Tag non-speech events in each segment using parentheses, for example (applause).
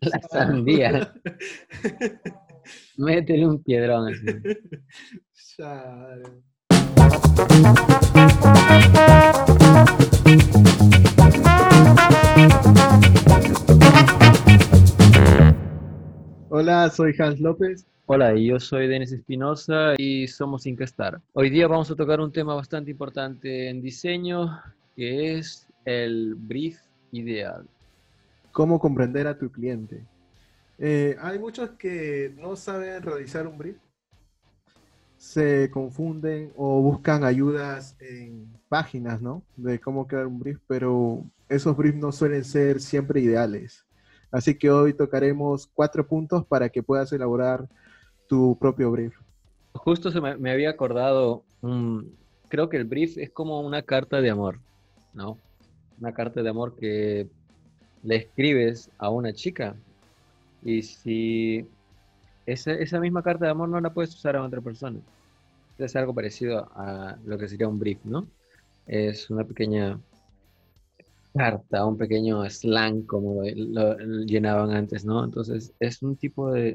La sandía. Métele un piedrón así. Hola, soy Hans López. Hola, yo soy Denis Espinosa y somos Incastar. Hoy día vamos a tocar un tema bastante importante en diseño, que es el brief ideal. ¿Cómo comprender a tu cliente? Eh, hay muchos que no saben realizar un brief, se confunden o buscan ayudas en páginas, ¿no? De cómo crear un brief, pero esos briefs no suelen ser siempre ideales. Así que hoy tocaremos cuatro puntos para que puedas elaborar tu propio brief. Justo se me, había acordado, creo que el brief es como una carta de amor, ¿no? Una carta de amor que le escribes a una chica y si esa, esa misma carta de amor no la puedes usar a otra persona. Es algo parecido a lo que sería un brief, ¿no? Es una pequeña carta, un pequeño slang como lo, llenaban antes, ¿no? Entonces es un tipo de,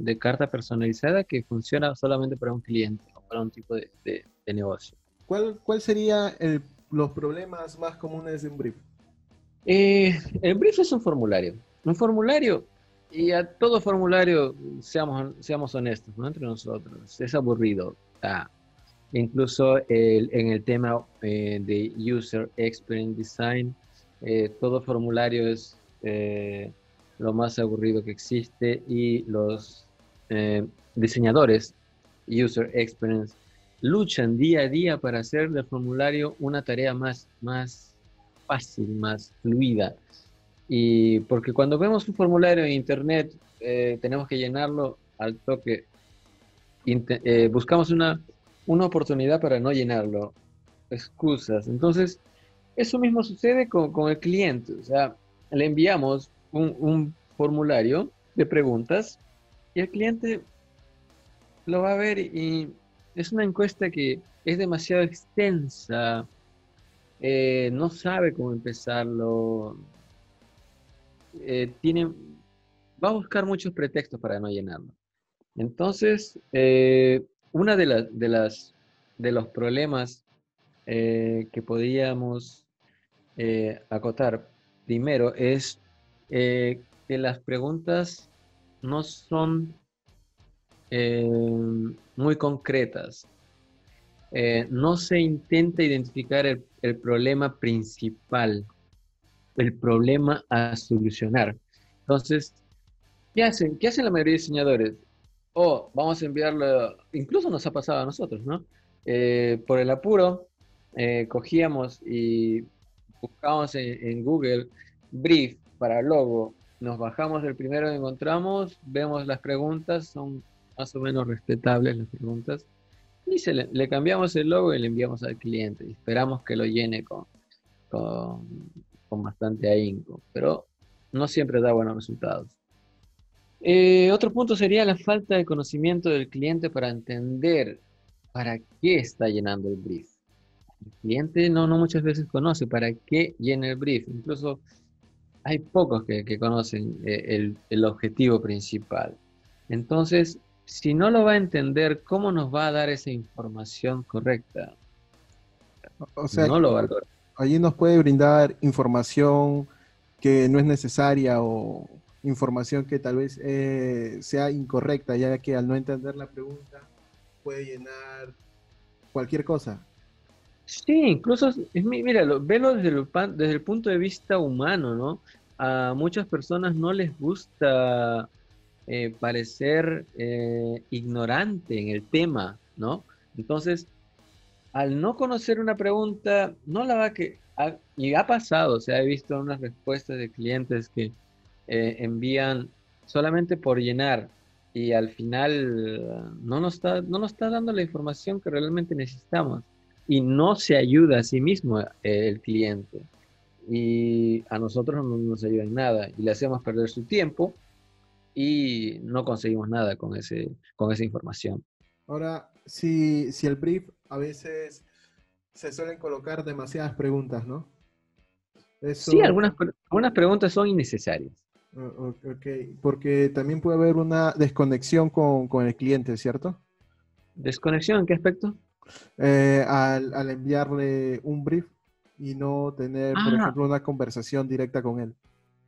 de, carta personalizada que funciona solamente para un cliente o para un tipo de, de negocio. ¿Cuál, cuál sería los problemas más comunes de un brief? Eh, el brief es un formulario. Un formulario, y a todo formulario, seamos, seamos honestos, ¿no? Entre nosotros, es aburrido. Ah, incluso en el tema eh, de User Experience Design, eh, todo formulario es lo más aburrido que existe y los diseñadores User Experience luchan día a día para hacer del formulario una tarea más, más fácil, más fluida. Y porque cuando vemos un formulario en internet, eh, tenemos que llenarlo al toque. Eh, buscamos una, una oportunidad para no llenarlo. Excusas. Entonces, eso mismo sucede con, con el cliente. O sea, le enviamos un, un formulario de preguntas y el cliente lo va a ver y es una encuesta que es demasiado extensa, eh, no sabe cómo empezarlo, eh, tiene, va a buscar muchos pretextos para no llenarlo. Entonces, eh, una de, las de, las, de los problemas que podríamos acotar primero es que las preguntas no son muy concretas. no se intenta identificar el problema principal, el problema a solucionar. Entonces, ¿qué hacen? ¿Qué hacen la mayoría de diseñadores? Oh, vamos a enviarlo, incluso nos ha pasado a nosotros, ¿no? Eh, por el apuro, eh, cogíamos y buscamos en, Google brief para logo, nos bajamos del primero que encontramos, vemos las preguntas, son más o menos respetables las preguntas, y le, cambiamos el logo y le enviamos al cliente y esperamos que lo llene con, con, bastante ahínco, pero no siempre da buenos resultados. Eh, otro punto sería la falta de conocimiento del cliente para entender para qué está llenando el brief. El cliente no, no muchas veces conoce para qué llena el brief. Incluso hay pocos que, conocen eh, el, el, objetivo principal. Entonces, si no lo va a entender, ¿cómo nos va a dar esa información correcta? O sea, no lo valora. Allí nos puede brindar información que no es necesaria o información que tal vez eh, sea incorrecta, ya que al no entender la pregunta puede llenar cualquier cosa. Sí, incluso, mira, velo desde el, desde el punto de vista humano, ¿no? A muchas personas no les gusta eh, parecer eh, ignorante en el tema, ¿no? Entonces, al no conocer una pregunta, no la va a que... y ha pasado, o sea, he visto unas respuestas de clientes que eh, envían solamente por llenar y al final no nos, está, no nos está dando la información que realmente necesitamos y no se ayuda a sí mismo el cliente y a nosotros no nos ayuda en nada y le hacemos perder su tiempo y no conseguimos nada con, ese, con esa información. Ahora, si, si el brief a veces se suelen colocar demasiadas preguntas, ¿no? Sí, algunas, algunas preguntas son innecesarias. Ok, porque también puede haber una desconexión con, el cliente, ¿cierto? ¿Desconexión en qué aspecto? Eh, al, enviarle un brief y no tener, por ah. ejemplo, una conversación directa con él.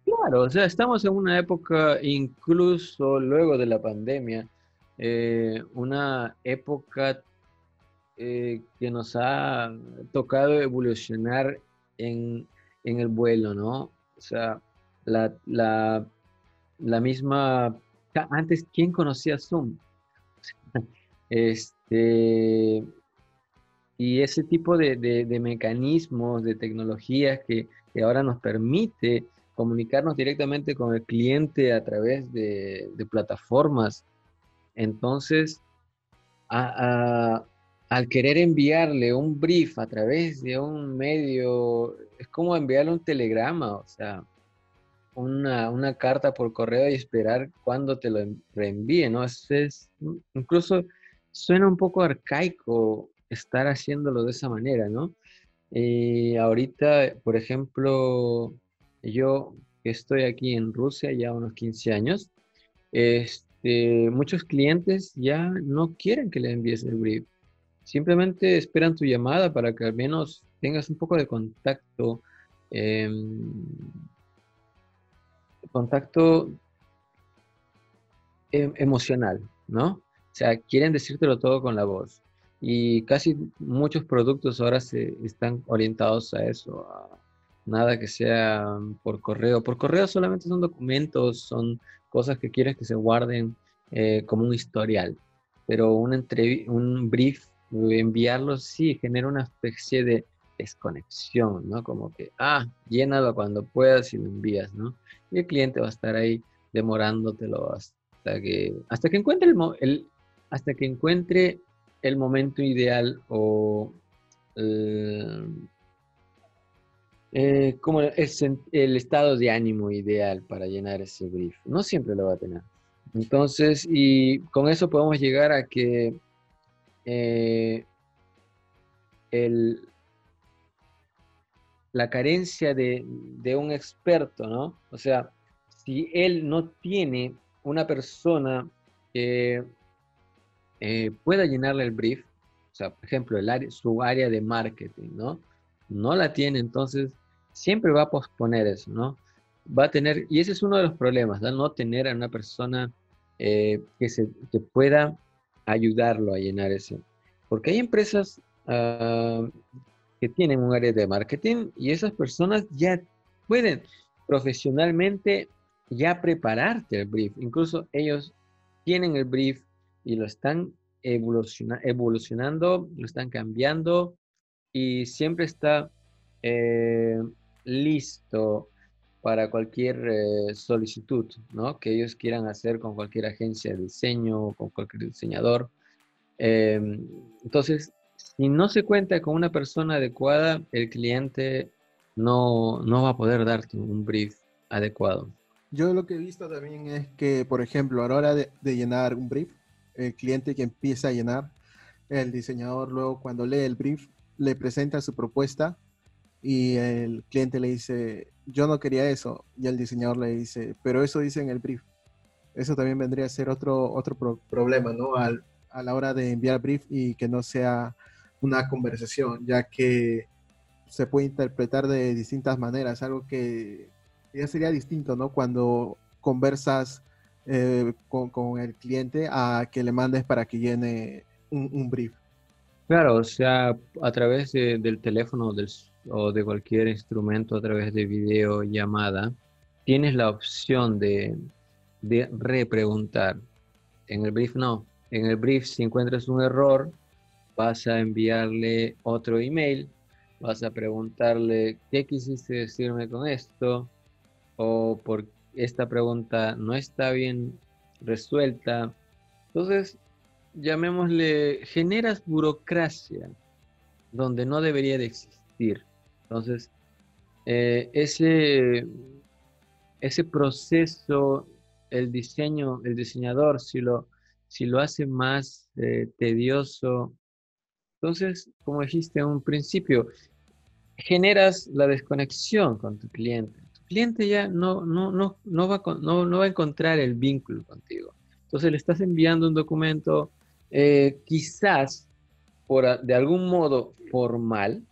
Claro, o sea, estamos en una época, incluso luego de la pandemia, eh, una época eh, que nos ha tocado evolucionar en, en el vuelo, ¿no? O sea, la, la, la misma... Antes, ¿quién conocía Zoom? (laughs) este, y ese tipo de, de, mecanismos, de tecnologías que, que, ahora nos permite comunicarnos directamente con el cliente a través de, plataformas. Entonces, a, al querer enviarle un brief a través de un medio, es como enviarle un telegrama, o sea, una, carta por correo y esperar cuando te lo reenvíe, ¿no? Es, es, incluso suena un poco arcaico estar haciéndolo de esa manera, ¿no? Y ahorita, por ejemplo, yo estoy aquí en Rusia ya unos 15 años, este, muchos clientes ya no quieren que le envíes el brief Simplemente esperan tu llamada para que al menos tengas un poco de contacto, em, contacto em, emocional, ¿no? O sea, quieren decírtelo todo con la voz. Y casi muchos productos ahora se están orientados a eso, a nada que sea por correo. Por correo solamente son documentos, son cosas que quieres que se guarden eh, como un historial. Pero un, un brief enviarlo sí genera una especie de desconexión, ¿no? Como que, ah, llénalo cuando puedas y lo envías, ¿no? Y el cliente va a estar ahí demorándotelo hasta que, hasta que encuentre hasta que encuentre el momento ideal o eh, eh, como el, el, estado de ánimo ideal para llenar ese brief. No siempre lo va a tener. Entonces, y con eso podemos llegar a que eh, la carencia de, un experto, ¿no? O sea, si él no tiene una persona que eh, pueda llenarle el brief, o sea, por ejemplo, su área de marketing, ¿no? No la tiene, entonces siempre va a posponer eso, ¿no? Va a tener, y ese es uno de los problemas, ¿no? tener a una persona eh, que, se, que pueda ayudarlo a llenar ese. Porque hay empresas ah, que tienen un área de marketing y esas personas ya pueden profesionalmente ya prepararte el brief. Incluso ellos tienen el brief y lo están evolucionando, lo están cambiando y siempre está eh, listo para cualquier eh, solicitud ¿no? que ellos quieran hacer con cualquier agencia de diseño con cualquier diseñador. Em, entonces, si no se cuenta con una persona adecuada, el cliente no, no va a poder darte un brief adecuado. Yo lo que he visto también es que, por ejemplo, a la hora de, de llenar un brief, el cliente que empieza a llenar, el diseñador luego cuando lee el brief le presenta su propuesta y el cliente le dice, yo no quería eso. Y el diseñador le dice, pero eso dice en el brief. Eso también vendría a ser otro, otro problema, ¿no? Al, a la hora de enviar brief y que no sea una conversación, ya que se puede interpretar de distintas maneras, algo que ya sería distinto, ¿no? Cuando conversas eh, con, el cliente a que le mandes para que llene un, brief. Claro, o sea, a través del teléfono o de cualquier instrumento a través de videollamada, tienes la opción de, de repreguntar. En el brief no. En el brief, si encuentras un error, vas a enviarle otro email, vas a preguntarle qué quisiste decirme con esto, o por esta pregunta no está bien resuelta. Entonces, llamémosle, generas burocracia donde no debería de existir. Entonces, eh, ese, ese proceso, el diseño, el diseñador, si lo, si lo hace más eh, tedioso Entonces, como dijiste en un principio, generas la desconexión con tu cliente. Cliente ya no, no, no, no, va, no, no va a encontrar el vínculo contigo. Entonces le estás enviando un documento eh, quizás por, de algún modo formal,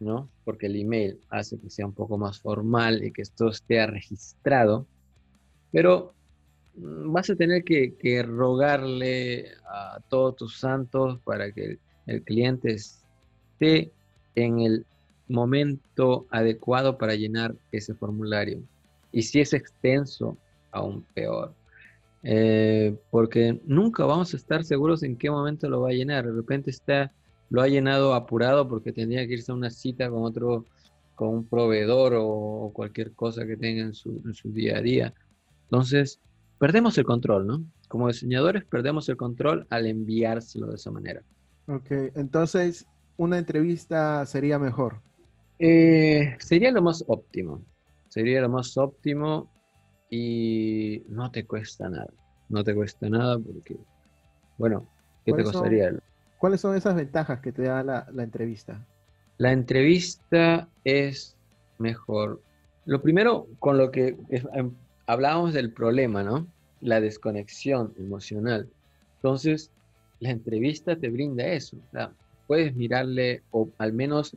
¿no? Porque el email hace que sea un poco más formal y que esto esté registrado, pero mm, vas a tener que rogarle a todos tus santos para que el cliente esté en el momento adecuado para llenar ese formulario. Y si es extenso, aún peor. Eh, porque nunca vamos a estar seguros en qué momento lo va a llenar. De repente está, lo ha llenado apurado porque tendría que irse a una cita con otro, con un proveedor o, cualquier cosa que tenga en su, en su día a día. Entonces, perdemos el control, ¿no? Como diseñadores perdemos el control al enviárselo de esa manera. Ok, entonces una entrevista sería mejor. Eh, sería lo más óptimo. Sería lo más óptimo y no te cuesta nada. No te cuesta nada porque, bueno, ¿qué te costaría? ¿Cuáles son esas ventajas que te da la, la entrevista? La entrevista es mejor. Lo primero, con lo que em, hablábamos del problema, ¿no? La desconexión emocional. Entonces, la entrevista te brinda eso. puedes mirarle o al menos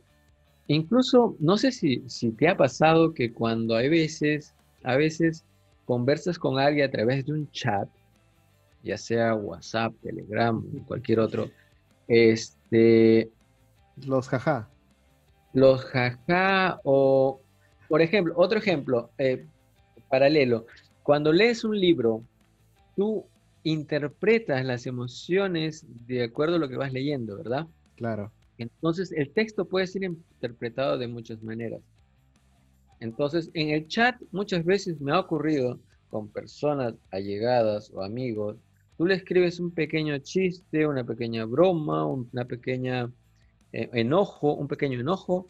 Incluso, no sé si, si te ha pasado que cuando hay veces, a veces conversas con alguien a través de un chat, ya sea WhatsApp, Telegram, cualquier otro, este... Los jaja. Los jaja o, por ejemplo, otro ejemplo, eh, paralelo, cuando lees un libro, tú interpretas las emociones de acuerdo a lo que vas leyendo, ¿verdad? Claro. Entonces, el texto puede ser interpretado de muchas maneras. Entonces, en el chat muchas veces me ha ocurrido con personas allegadas o amigos, tú le escribes un pequeño chiste, una pequeña broma, una pequeña eh, enojo, un pequeño enojo,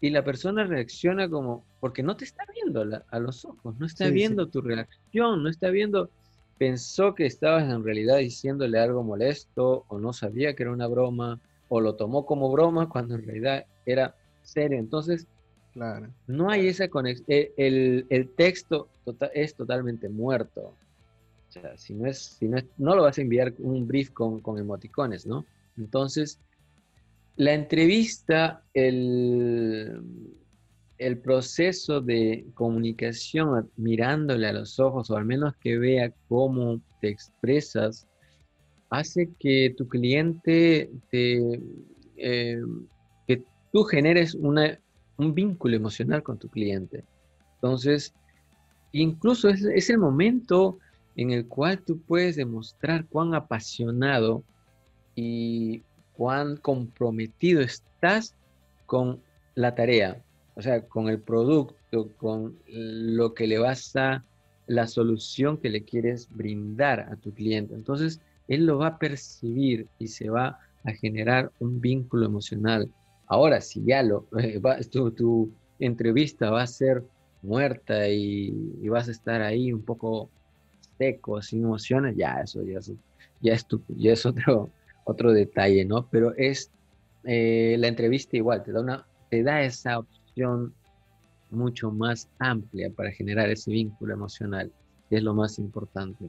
y la persona reacciona como, porque no te está viendo a los ojos, no está viendo tu reacción, no está viendo, pensó que estabas en realidad diciéndole algo molesto o no sabía que era una broma o lo tomó como broma (laughs) cuando en realidad era serio. Entonces, claro. no hay esa conexión. Eh, el, texto tota-, es totalmente muerto. O sea, si no es, si no no lo vas a enviar un brief con, con emoticones, ¿no? Entonces, la entrevista, el, el proceso de comunicación mirándole a los ojos, o al menos que vea cómo te expresas, hace que tu cliente te, eh, que tú generes una, un vínculo emocional con tu cliente. Entonces, incluso es, es, el momento en el cual tú puedes demostrar cuán apasionado y cuán comprometido estás con la tarea, o sea, con el producto, con lo que le vas a, la solución que le quieres brindar a tu cliente. Entonces, él lo va a percibir y se va a generar un vínculo emocional. Ahora, si ya lo, eh, tu, entrevista va a ser muerta y, vas a estar ahí un poco seco, sin emociones, ya eso ya es, es, ya es otro, otro detalle, ¿no? Pero es eh, la entrevista igual, te da, una, te da esa opción mucho más amplia para generar ese vínculo emocional, que es lo más importante.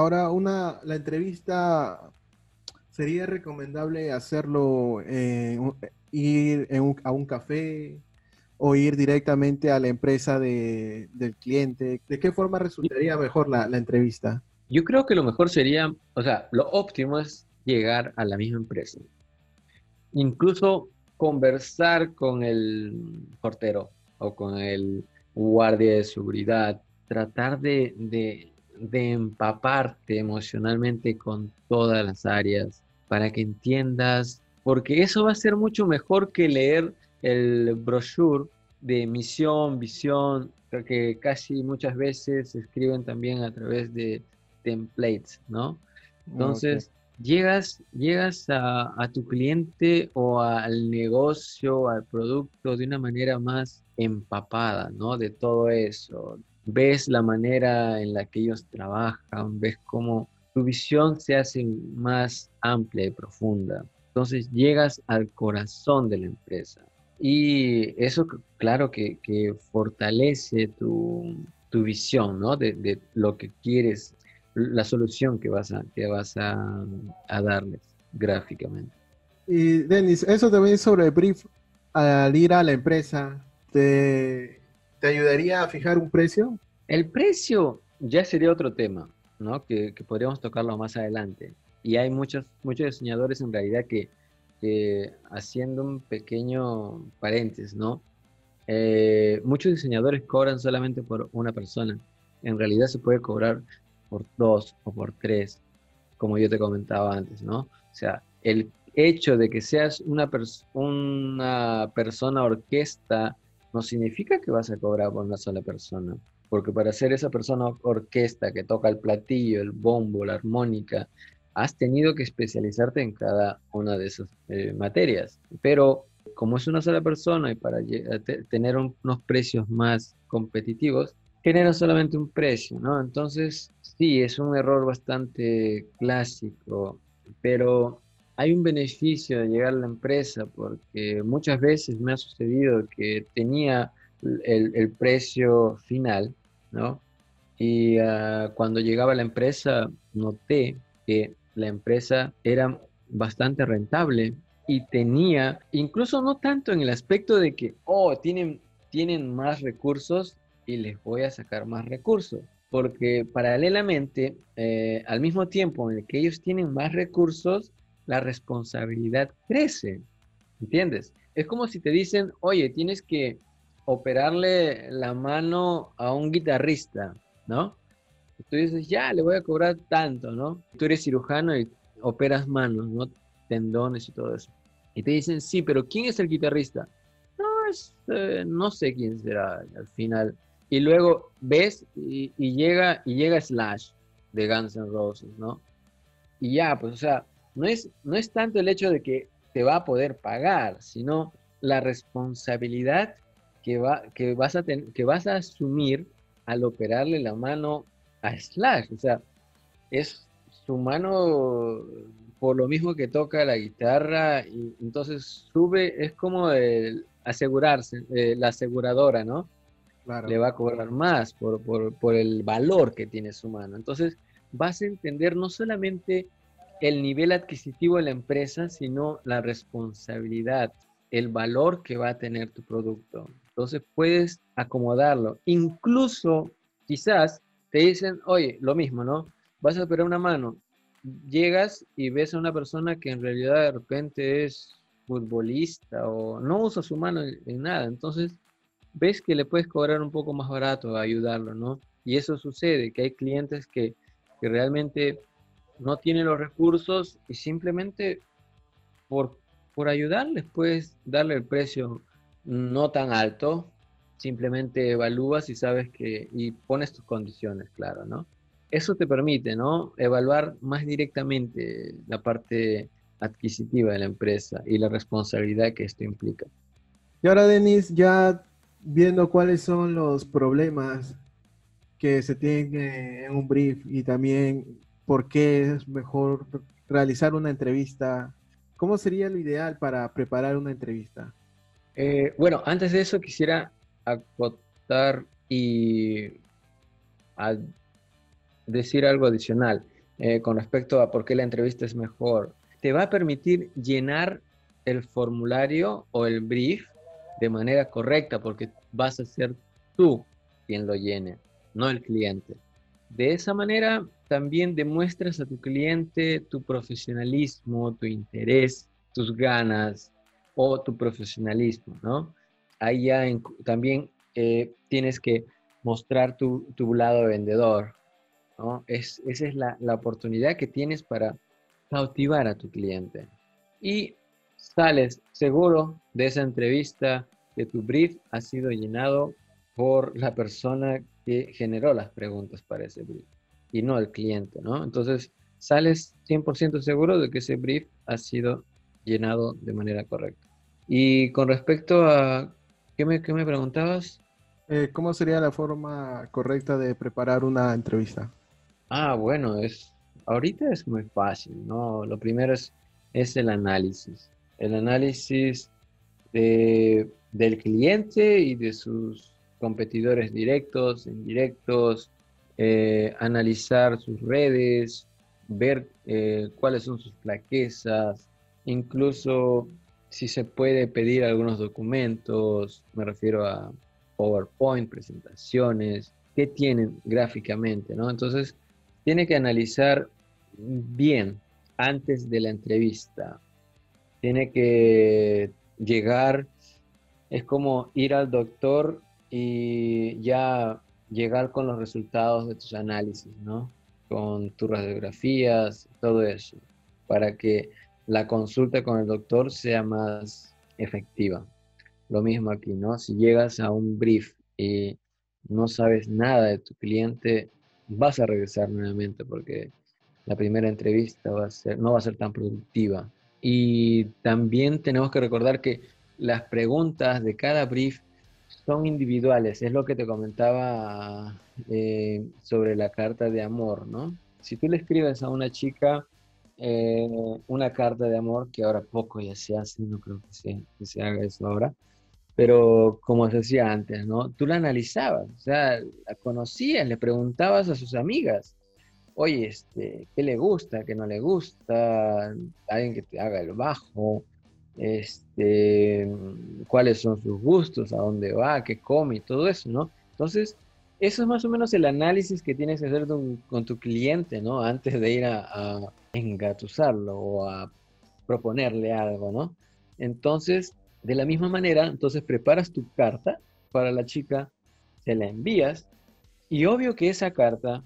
Ahora, una, la entrevista sería recomendable hacerlo, ir a un café o ir directamente a la empresa del cliente. ¿De qué forma resultaría mejor la, la entrevista? Yo creo que lo mejor sería, o sea, lo óptimo es llegar a la misma empresa. Incluso conversar con el portero o con el guardia de seguridad, tratar de, de de empaparte emocionalmente con todas las áreas para que entiendas, porque eso va a ser mucho mejor que leer el brochure de misión, visión, que casi muchas veces se escriben también a través de templates, ¿no? Entonces, llegas, llegas a, a, tu cliente o al negocio, al producto de una manera más empapada, ¿no? De todo eso, ves la manera en la que ellos trabajan, ves cómo tu visión se hace más amplia y profunda. Entonces llegas al corazón de la empresa. Y eso, claro, que, fortalece tu, visión, ¿no? De, lo que quieres, la solución que vas a, que vas a, darles gráficamente. Y Denis, eso también sobre el brief, al ir a la empresa, ¿te, ¿te ayudaría a fijar un precio? El precio ya sería otro tema, ¿no? Que, que podríamos tocarlo más adelante. Y hay muchos, muchos diseñadores en realidad que, haciendo un pequeño paréntesis, ¿no? Eh, muchos diseñadores cobran solamente por una persona. En realidad se puede cobrar por dos o por tres, como yo te comentaba antes, ¿no? O sea, el hecho de que seas una, una persona orquesta no significa que vas a cobrar por una sola persona porque para ser esa persona orquesta que toca el platillo, el bombo, la armónica, has tenido que especializarte en cada una de esas eh, materias. Pero como es una sola persona y para tener unos precios más competitivos, genera solamente un precio, ¿no? Entonces, sí, es un error bastante clásico, pero hay un beneficio de llegar a la empresa porque muchas veces me ha sucedido que tenía el precio final ¿no? Y ah, cuando llegaba a la empresa, noté que la empresa era bastante rentable y tenía, incluso no tanto en el aspecto de que, oh, tienen, tienen más recursos y les voy a sacar más recursos. Porque paralelamente, eh, al mismo tiempo en el que ellos tienen más recursos, la responsabilidad crece. ¿Entiendes? Es como si te dicen, oye, tienes que operarle la mano a un guitarrista, ¿no? Tú dices, ya, le voy a cobrar tanto, ¿no? Tú eres cirujano y operas manos, ¿no? Tendones y todo eso. Y te dicen, sí, pero ¿quién es el guitarrista? No, es, eh, no sé quién será al final. Y luego ves y, llega y llega Slash de Guns N' Roses, ¿no? Y ya, pues, o sea, no es, no es tanto el hecho de que te va a poder pagar, sino la responsabilidad que, va, que, vas a que vas a asumir al operarle la mano a Slash. O sea, es su mano por lo mismo que toca la guitarra y entonces sube, es como el asegurarse, eh, la aseguradora, ¿no? Le va a cobrar más por, por, por el valor que tiene su mano. Entonces vas a entender no solamente el nivel adquisitivo de la empresa, sino la responsabilidad, el valor que va a tener tu producto. Entonces puedes acomodarlo. Incluso quizás te dicen, oye, lo mismo, ¿no? Vas a operar una mano. Llegas y ves a una persona que en realidad de repente es futbolista o no usa su mano en, nada. Entonces ves que le puedes cobrar un poco más barato a ayudarlo, ¿no? Y eso sucede, que hay clientes que, que realmente no tienen los recursos y simplemente por, por ayudarles puedes darle el precio no tan alto, simplemente evalúas y sabes que, y pones tus condiciones, claro, ¿no? Eso te permite, ¿no? Evaluar más directamente la parte adquisitiva de la empresa y la responsabilidad que esto implica. Y ahora, Denis, ya viendo cuáles son los problemas que se tienen en un brief y también por qué es mejor realizar una entrevista, ¿cómo sería lo ideal para preparar una entrevista? Eh, bueno, antes de eso quisiera acotar y decir algo adicional eh, con respecto a por qué la entrevista es mejor. Te va a permitir llenar el formulario o el brief de manera correcta porque vas a ser tú quien lo llene, no el cliente. De esa manera también demuestras a tu cliente tu profesionalismo, tu interés, tus ganas, o tu profesionalismo, ¿no? Ahí ya también eh, tienes que mostrar tu, tu, lado vendedor, ¿no? Es, esa es la, la oportunidad que tienes para cautivar a tu cliente. Y sales seguro de esa entrevista que tu brief ha sido llenado por la persona que generó las preguntas para ese brief y no el cliente, ¿no? Entonces, sales 100% seguro de que ese brief ha sido llenado de manera correcta. Y con respecto a, ¿qué me, qué me preguntabas? Eh, ¿Cómo sería la forma correcta de preparar una entrevista? Ah, bueno, es, ahorita es muy fácil, ¿no? Lo primero es es el análisis. El análisis del cliente y de sus competidores directos, indirectos, eh, analizar sus redes, ver eh, cuáles son sus flaquezas, incluso si se puede pedir algunos documentos, me refiero a PowerPoint, presentaciones, qué tienen gráficamente, ¿no? Entonces, tiene que analizar bien antes de la entrevista. Tiene que llegar, es como ir al doctor y ya llegar con los resultados de tus análisis, ¿no? Con tus radiografías, todo eso, para que la consulta con el doctor sea más efectiva. Lo mismo aquí, ¿no? Si llegas a un brief y no sabes nada de tu cliente, vas a regresar nuevamente porque la primera entrevista no va a ser tan productiva. Y también tenemos que recordar que las preguntas de cada brief son individuales, es lo que te comentaba eh, sobre la carta de amor, ¿no? Si tú le escribes a una chica eh, una carta de amor, que ahora poco ya se hace, no creo que se, que se haga eso ahora, pero como se decía antes, ¿no? Tú la analizabas, o sea, la conocías, le preguntabas a sus amigas, oye, este, ¿qué le gusta, qué no le gusta? Alguien que te haga el bajo, este, cuáles son sus gustos, a dónde va, qué come y todo eso, ¿no? Entonces, eso es más o menos el análisis que tienes que hacer con tu cliente, ¿no? Antes de ir a, a engatusarlo o a proponerle algo, ¿no? Entonces, de la misma manera, entonces preparas tu carta para la chica, se la envías y obvio que esa carta,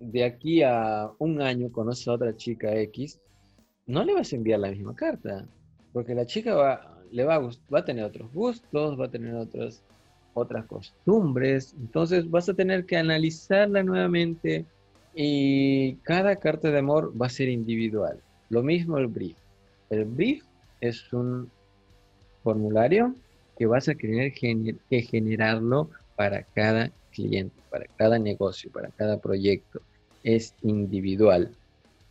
de aquí a un año conoces a otra chica X, no le vas a enviar la misma carta, porque la chica va, le va, a, va a tener otros gustos, va a tener otras, otras costumbres, entonces vas a tener que analizarla nuevamente y cada carta de amor va a ser individual. Lo mismo el brief. El brief es un formulario que vas a tener que generarlo para cada cliente, para cada negocio, para cada proyecto. Es individual.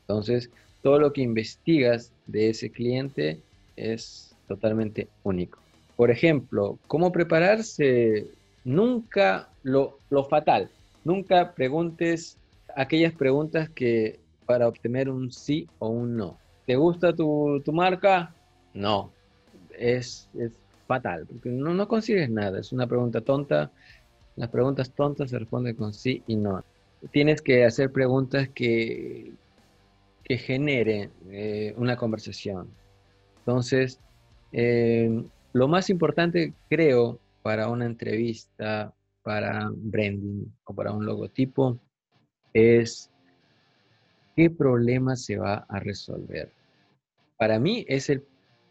Entonces, todo lo que investigas de ese cliente es totalmente único. Por ejemplo, ¿cómo prepararse? Nunca lo, lo fatal. Nunca preguntes aquellas preguntas que para obtener un sí o un no. ¿Te gusta tu, tu marca? No. Es, es fatal, porque no, no consigues nada. Es una pregunta tonta. Las preguntas tontas se responden con sí y no. Tienes que hacer preguntas que, que generen eh, una conversación. Entonces, eh, lo más importante, creo, para una entrevista, para branding o para un logotipo, es qué problema se va a resolver. Para mí es el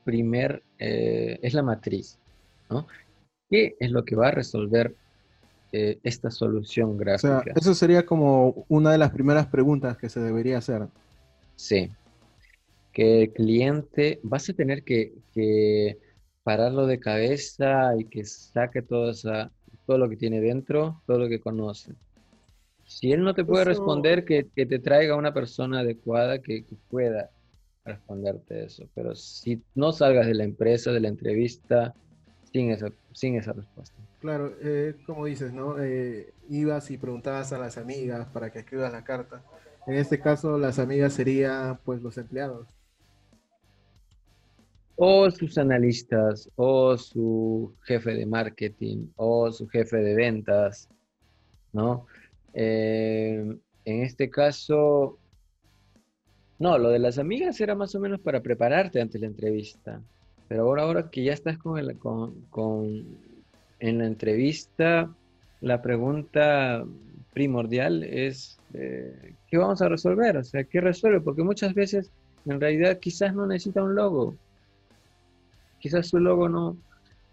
primer, eh, es la matriz, ¿no? ¿Qué es lo que va a resolver eh, esta solución gráfica? O sea, eso sería como una de las primeras preguntas que se debería hacer. Sí. Que el cliente, vas a tener que, que pararlo de cabeza y que saque todo, esa, todo lo que tiene dentro, todo lo que conoce. Si él no te puede responder, que, te traiga una persona adecuada que, pueda responderte eso. Pero si no salgas de la empresa, de la entrevista, sin esa, sin esa respuesta. Claro, eh, como dices, ¿no? Eh, ibas y preguntabas a las amigas para que escribas la carta. En este caso, las amigas serían, pues, los empleados. O sus analistas, o su jefe de marketing, o su jefe de ventas, ¿no? Eh, en este caso, no, lo de las amigas era más o menos para prepararte ante la entrevista. Pero ahora, ahora que ya estás con, el, con, en la entrevista, la pregunta primordial es eh, ¿qué vamos a resolver? O sea, ¿qué resuelve? Porque muchas veces en realidad quizás no necesita un logo. Quizás su logo no,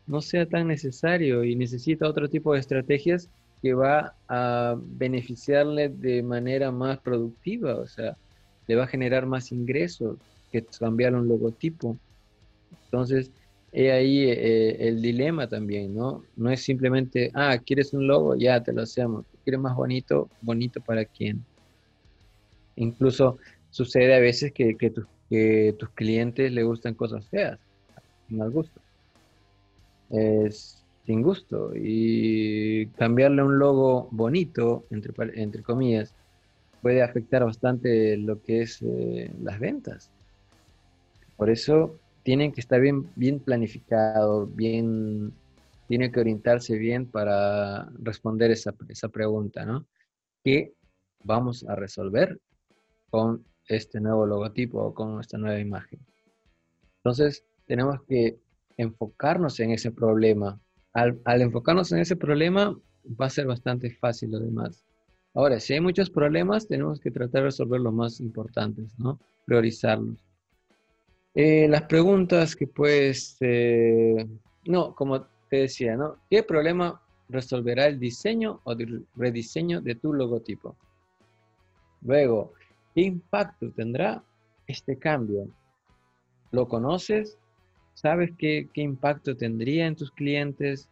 no sea tan necesario y necesita otro tipo de estrategias que va a beneficiarle de manera más productiva, o sea, le va a generar más ingresos que cambiar un logotipo. Entonces, he ahí eh, el dilema también, ¿no? No es simplemente, ah, ¿quieres un logo? Ya te lo hacemos. ¿Quieres más bonito? ¿Bonito para quién? Incluso sucede a veces que, que tus clientes le gustan cosas feas, mal gusto. Es sin gusto. Y cambiarle un logo bonito, entre, entre comillas, puede afectar bastante lo que es eh, las ventas. Por eso tienen que estar bien, bien planificado, bien, tiene que orientarse bien para responder esa, esa pregunta, ¿no? ¿Qué vamos a resolver con este nuevo logotipo o con esta nueva imagen? Entonces, tenemos que enfocarnos en ese problema. Al, enfocarnos en ese problema, va a ser bastante fácil lo demás. Ahora, si hay muchos problemas, tenemos que tratar de resolver los más importantes, ¿no? Priorizarlos. Eh, las preguntas que puedes, eh, no, como te decía, ¿no? ¿Qué problema resolverá el diseño o el rediseño de tu logotipo? Luego, ¿qué impacto tendrá este cambio? ¿Lo conoces? ¿Sabes qué, qué impacto tendría en tus clientes?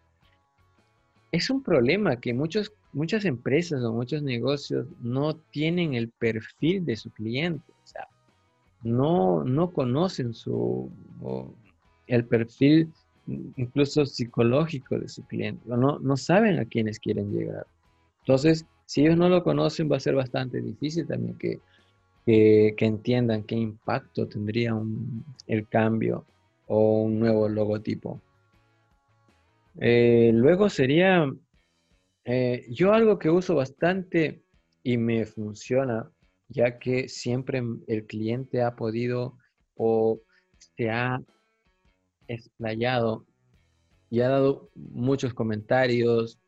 Es un problema que muchos muchas empresas o muchos negocios no tienen el perfil de su cliente, o sea, no, no conocen su, el perfil incluso psicológico de su cliente, o no, no saben a quiénes quieren llegar. Entonces, si ellos no lo conocen, va a ser bastante difícil también que, que, entiendan qué impacto tendría el cambio o un nuevo logotipo. Eh, luego sería eh, yo algo que uso bastante y me funciona, ya que siempre el cliente ha podido o se ha explayado y ha dado muchos comentarios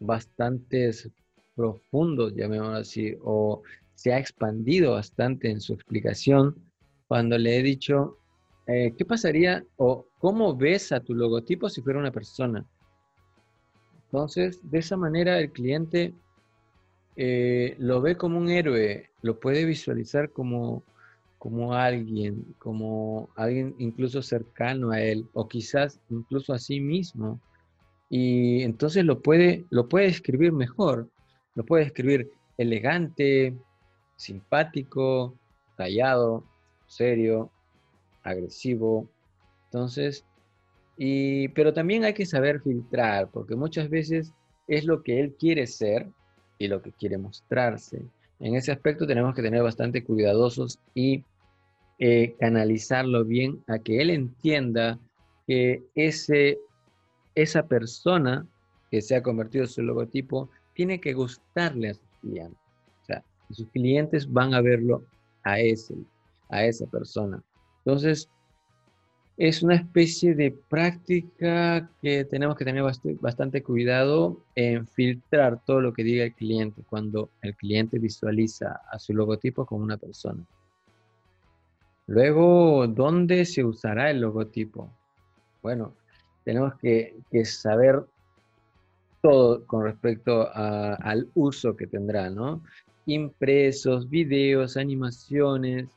bastantes profundos, llamémoslo así, o se ha expandido bastante en su explicación cuando le he dicho, eh, ¿qué pasaría o cómo ves a tu logotipo si fuera una persona? Entonces, de esa manera el cliente eh, lo ve como un héroe, lo puede visualizar como, como alguien, como alguien incluso cercano a él, o quizás incluso a sí mismo. Y entonces lo puede, lo puede escribir mejor, lo puede escribir elegante, simpático, callado, serio, agresivo. Entonces, pero también hay que saber filtrar, porque muchas veces es lo que él quiere ser y lo que quiere mostrarse. En ese aspecto tenemos que tener bastante cuidadosos y eh, canalizarlo bien a que él entienda que ese, esa persona que se ha convertido en su logotipo tiene que gustarle a sus clientes. O sea, sus clientes van a verlo a ese, a esa persona. Entonces, es una especie de práctica que tenemos que tener bastante cuidado en filtrar todo lo que diga el cliente cuando el cliente visualiza a su logotipo como una persona. Luego, ¿dónde se usará el logotipo? Bueno, tenemos que, saber todo con respecto al uso que tendrá, ¿no? Impresos, videos, animaciones,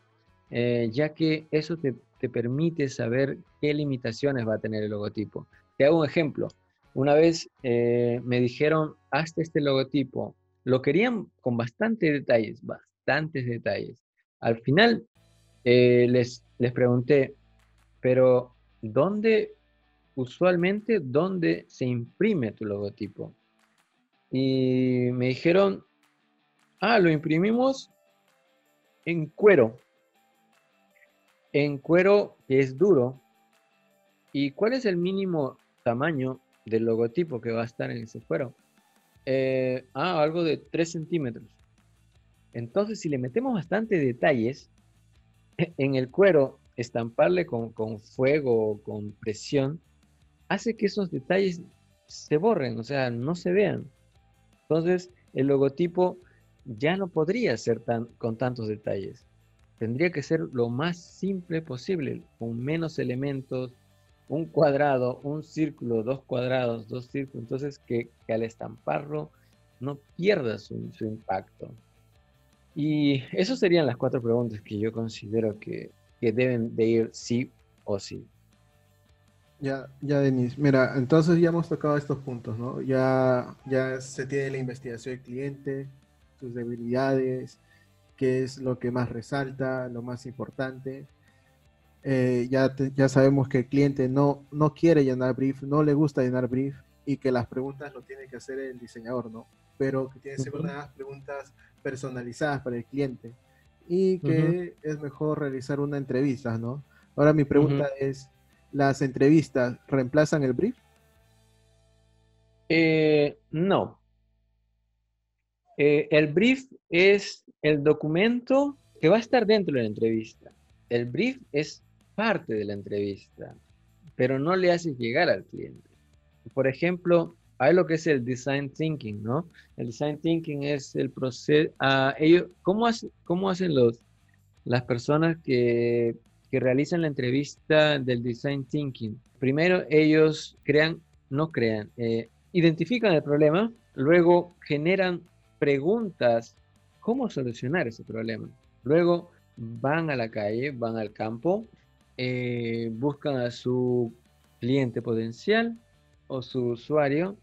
eh, ya que eso te te permite saber qué limitaciones va a tener el logotipo. Te hago un ejemplo. Una vez eh, me dijeron, hazte este logotipo. Lo querían con bastantes detalles, bastantes detalles. Al final eh, les, les pregunté, pero ¿dónde, usualmente, dónde se imprime tu logotipo? Y me dijeron, ah, lo imprimimos en cuero en cuero que es duro. ¿Y cuál es el mínimo tamaño del logotipo que va a estar en ese cuero? Eh, ah, algo de 3 centímetros. Entonces, si le metemos bastante detalles (clears throat) en el cuero, estamparle con, con fuego o con presión, hace que esos detalles se borren, o sea, no se vean. Entonces, el logotipo ya no podría ser tan, con tantos detalles tendría que ser lo más simple posible, con menos elementos, un cuadrado, un círculo, dos cuadrados, dos círculos, entonces que, al estamparlo no pierda su, impacto. Y esas serían las cuatro preguntas que yo considero que, deben de ir sí o sí. Ya, ya, Denis. Mira, entonces ya hemos tocado estos puntos, ¿no? Ya, ya se tiene la investigación del cliente, sus debilidades, qué es lo que más resalta, lo más importante. Eh, ya, ya sabemos que el cliente no, no quiere llenar brief, no le gusta llenar brief y que las preguntas lo tiene que hacer el diseñador, ¿no? Pero que tiene que ser unas preguntas personalizadas para el cliente y que es mejor realizar una entrevista, ¿no? Ahora mi pregunta es, ¿las entrevistas reemplazan el brief? Eh, no. Eh, el brief es el documento que va a estar dentro de la entrevista. El brief es parte de la entrevista, pero no le hace llegar al cliente. Por ejemplo, hay lo que es el design thinking, ¿no? El design thinking es el proceso, uh, ellos, ¿cómo, ¿cómo, hacen los, las personas que, que, realizan la entrevista del design thinking? Primero ellos crean, no crean, eh, identifican el problema, luego generan preguntas, ¿cómo solucionar ese problema? Luego van a la calle, van al campo, eh, buscan a su cliente potencial o su usuario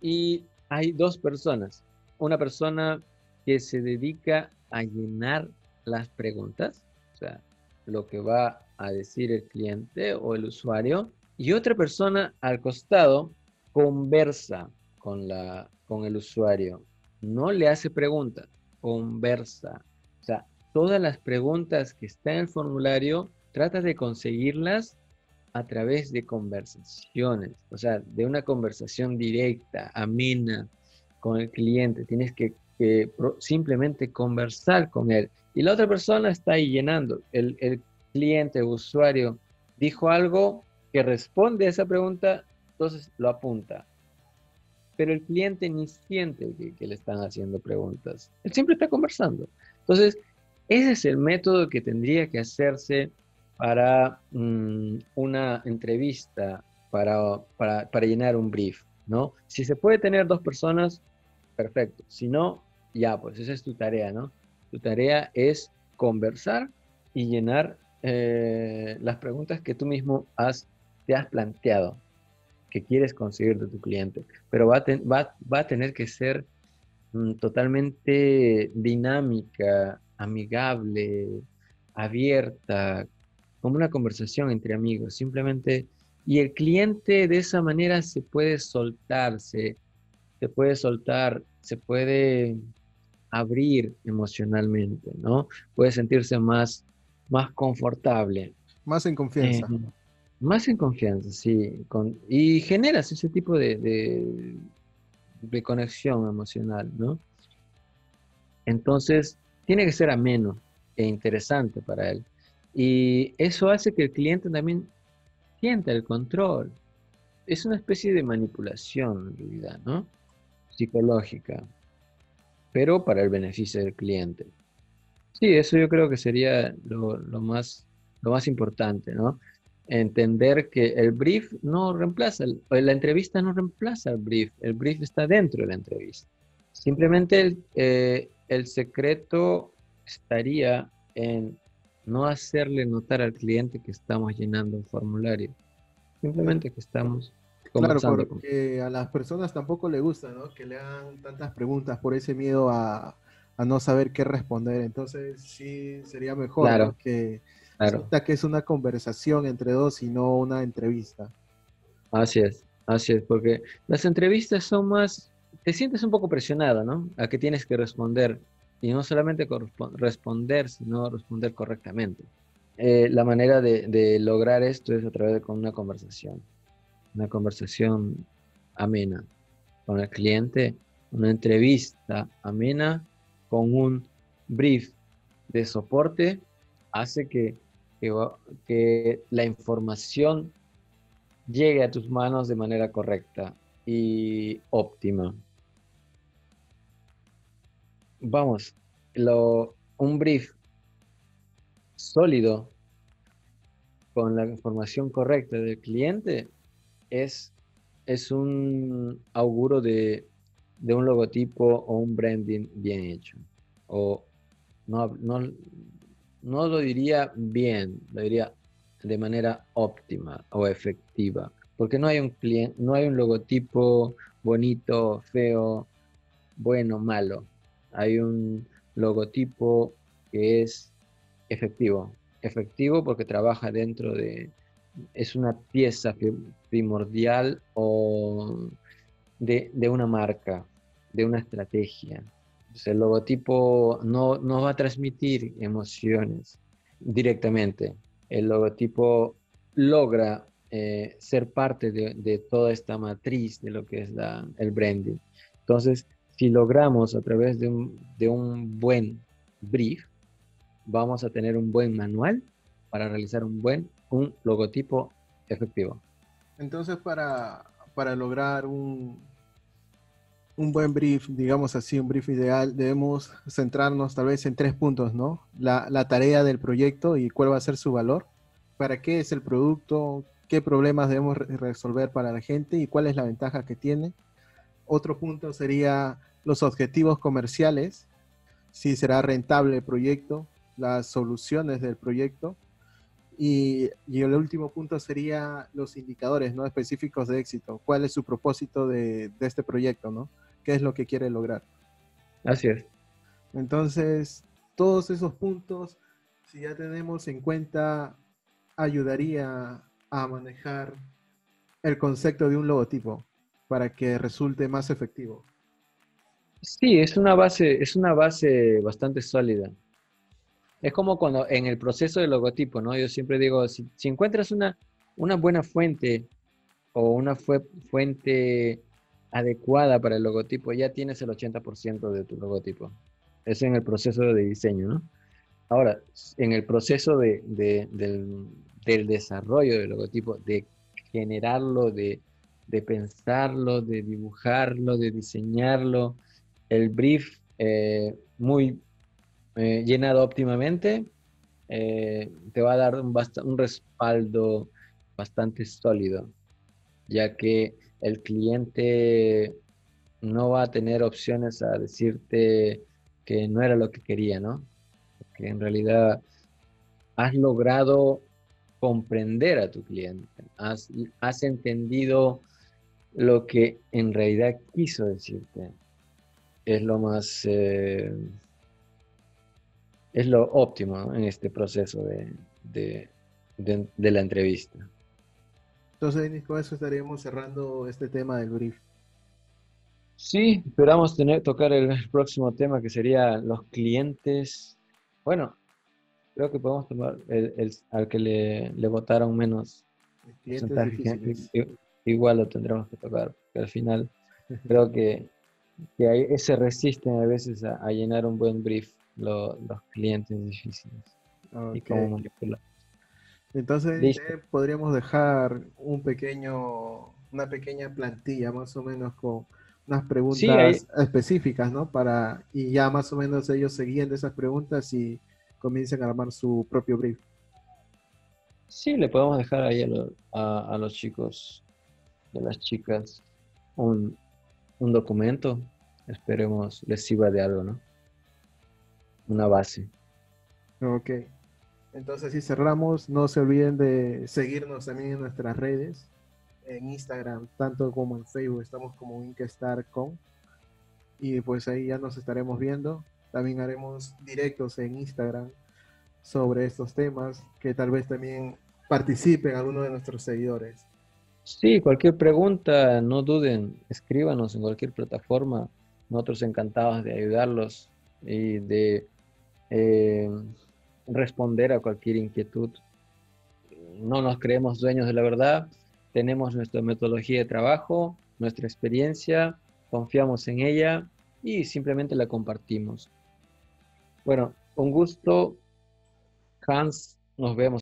y hay dos personas. Una persona que se dedica a llenar las preguntas, o sea, lo que va a decir el cliente o el usuario, y otra persona al costado conversa con, la, con el usuario. No le hace preguntas, conversa. O sea, todas las preguntas que están en el formulario, trata de conseguirlas a través de conversaciones, o sea, de una conversación directa, amena con el cliente. Tienes que, simplemente conversar con él. Y la otra persona está ahí llenando. El, el cliente, usuario, dijo algo que responde a esa pregunta, entonces lo apunta. Pero el cliente ni siente que, le están haciendo preguntas. Él siempre está conversando. Entonces, ese es el método que tendría que hacerse para mm, una entrevista, para, para, llenar un brief, ¿no? Si se puede tener dos personas, perfecto. Si no, ya, pues esa es tu tarea, ¿no? Tu tarea es conversar y llenar eh, las preguntas que tú mismo has, te has planteado que quieres conseguir de tu cliente, pero va a, va, va a tener que ser mm, totalmente dinámica, amigable, abierta, como una conversación entre amigos, simplemente, y el cliente de esa manera se puede soltarse, se puede soltar, se puede abrir emocionalmente, ¿no? Puede sentirse más, más confortable. Más en confianza. Eh, más en confianza, sí. Y generas ese tipo de, de, conexión emocional, ¿no? Entonces, tiene que ser ameno e interesante para él. Y eso hace que el cliente también sienta el control. Es una especie de manipulación, en realidad, ¿no? Psicológica, pero para el beneficio del cliente. Sí, eso yo creo que sería lo más, lo más importante, ¿no? Entender que el brief no reemplaza, la entrevista no reemplaza el brief, el brief está dentro de la entrevista. Simplemente el, eh, el secreto estaría en no hacerle notar al cliente que estamos llenando un formulario, simplemente que estamos Claro, porque a las personas tampoco le gusta, ¿no? Que le hagan tantas preguntas por ese miedo a, a no saber qué responder. Entonces, sí, sería mejor que Claro. que es una conversación entre dos y no una entrevista. Así es, así es, porque las entrevistas son más, te sientes un poco presionado, ¿no? A que tienes que responder, y no solamente responder, sino responder correctamente. Eh, la manera de, lograr esto es a través de con una conversación, una conversación amena con el cliente, una entrevista amena con un brief de soporte, hace que que, la información llegue a tus manos de manera correcta y óptima. Vamos, un brief sólido con la información correcta del cliente es, es un auguro de, de, un logotipo o un branding bien hecho. O no, no lo diría bien, lo diría de manera óptima o efectiva, porque no hay un cliente, no hay un logotipo bonito, feo, bueno, malo. Hay un logotipo que es efectivo. Efectivo porque trabaja dentro de, es una pieza primordial o de, una marca, de una estrategia. El logotipo no, no va a transmitir emociones directamente. El logotipo logra eh, ser parte de, toda esta matriz de lo que es el branding. Entonces, si logramos a través de un, de un buen brief, vamos a tener un buen manual para realizar un buen un logotipo efectivo. Entonces, para, para lograr un, un buen brief, digamos así, un brief ideal, debemos centrarnos tal vez en tres puntos, ¿no? La, la, tarea del proyecto y cuál va a ser su valor, para qué es el producto, qué problemas debemos resolver para la gente y cuál es la ventaja que tiene. Otro punto sería los objetivos comerciales, si será rentable el proyecto, las soluciones del proyecto. Y, el último punto sería los indicadores ¿no? específicos de éxito. ¿Cuál es su propósito de, de este proyecto? ¿no? ¿Qué es lo que quiere lograr? Así es. Entonces, todos esos puntos, si ya tenemos en cuenta, ayudaría a manejar el concepto de un logotipo para que resulte más efectivo? Sí, es una base, es una base bastante sólida. Es como cuando en el proceso de logotipo, ¿no? Yo siempre digo, si, encuentras una, una buena fuente o una fuente adecuada para el logotipo, ya tienes el 80% de tu logotipo. Es en el proceso de diseño, ¿no? Ahora, en el proceso de, del, del desarrollo del logotipo, de generarlo, de, pensarlo, de dibujarlo, de diseñarlo, el brief eh, muy llenado óptimamente, eh, te va a dar un, un respaldo bastante sólido, ya que el cliente no va a tener opciones a decirte que no era lo que quería, ¿no? Que en realidad has logrado comprender a tu cliente, has, has entendido lo que en realidad quiso decirte. Es lo más, eh, es lo óptimo en este proceso de, la entrevista. Entonces, con eso estaríamos cerrando este tema del brief. Sí, esperamos tener, tocar el próximo tema que sería los clientes. Bueno, creo que podemos tomar el, al que le, votaron menos igual lo tendremos que tocar, porque al final creo que, que se resisten a veces a, llenar un buen brief los clientes difíciles y cómo Entonces eh, podríamos dejar un pequeño, una pequeña plantilla más o menos con unas preguntas específicas, ¿no? Para, y ya más o menos ellos seguían de esas preguntas y comiencen a armar su propio brief. Sí, le podemos dejar ahí a, los chicos, de las chicas, un, documento. Esperemos les sirva de algo, ¿no? Una base. Ok. Entonces, si cerramos, no se olviden de seguirnos también en nuestras redes, en Instagram, tanto como en Facebook, estamos como Inkestar.com. Y pues ahí ya nos estaremos viendo. También haremos directos en Instagram sobre estos temas, que tal vez también participen algunos de nuestros seguidores. Sí, cualquier pregunta, no duden, escríbanos en cualquier plataforma. Nosotros encantados de ayudarlos y de eh, responder a cualquier inquietud. No nos creemos dueños de la verdad, tenemos nuestra metodología de trabajo, nuestra experiencia, confiamos en ella y simplemente la compartimos. Bueno, un gusto. Hans, nos vemos.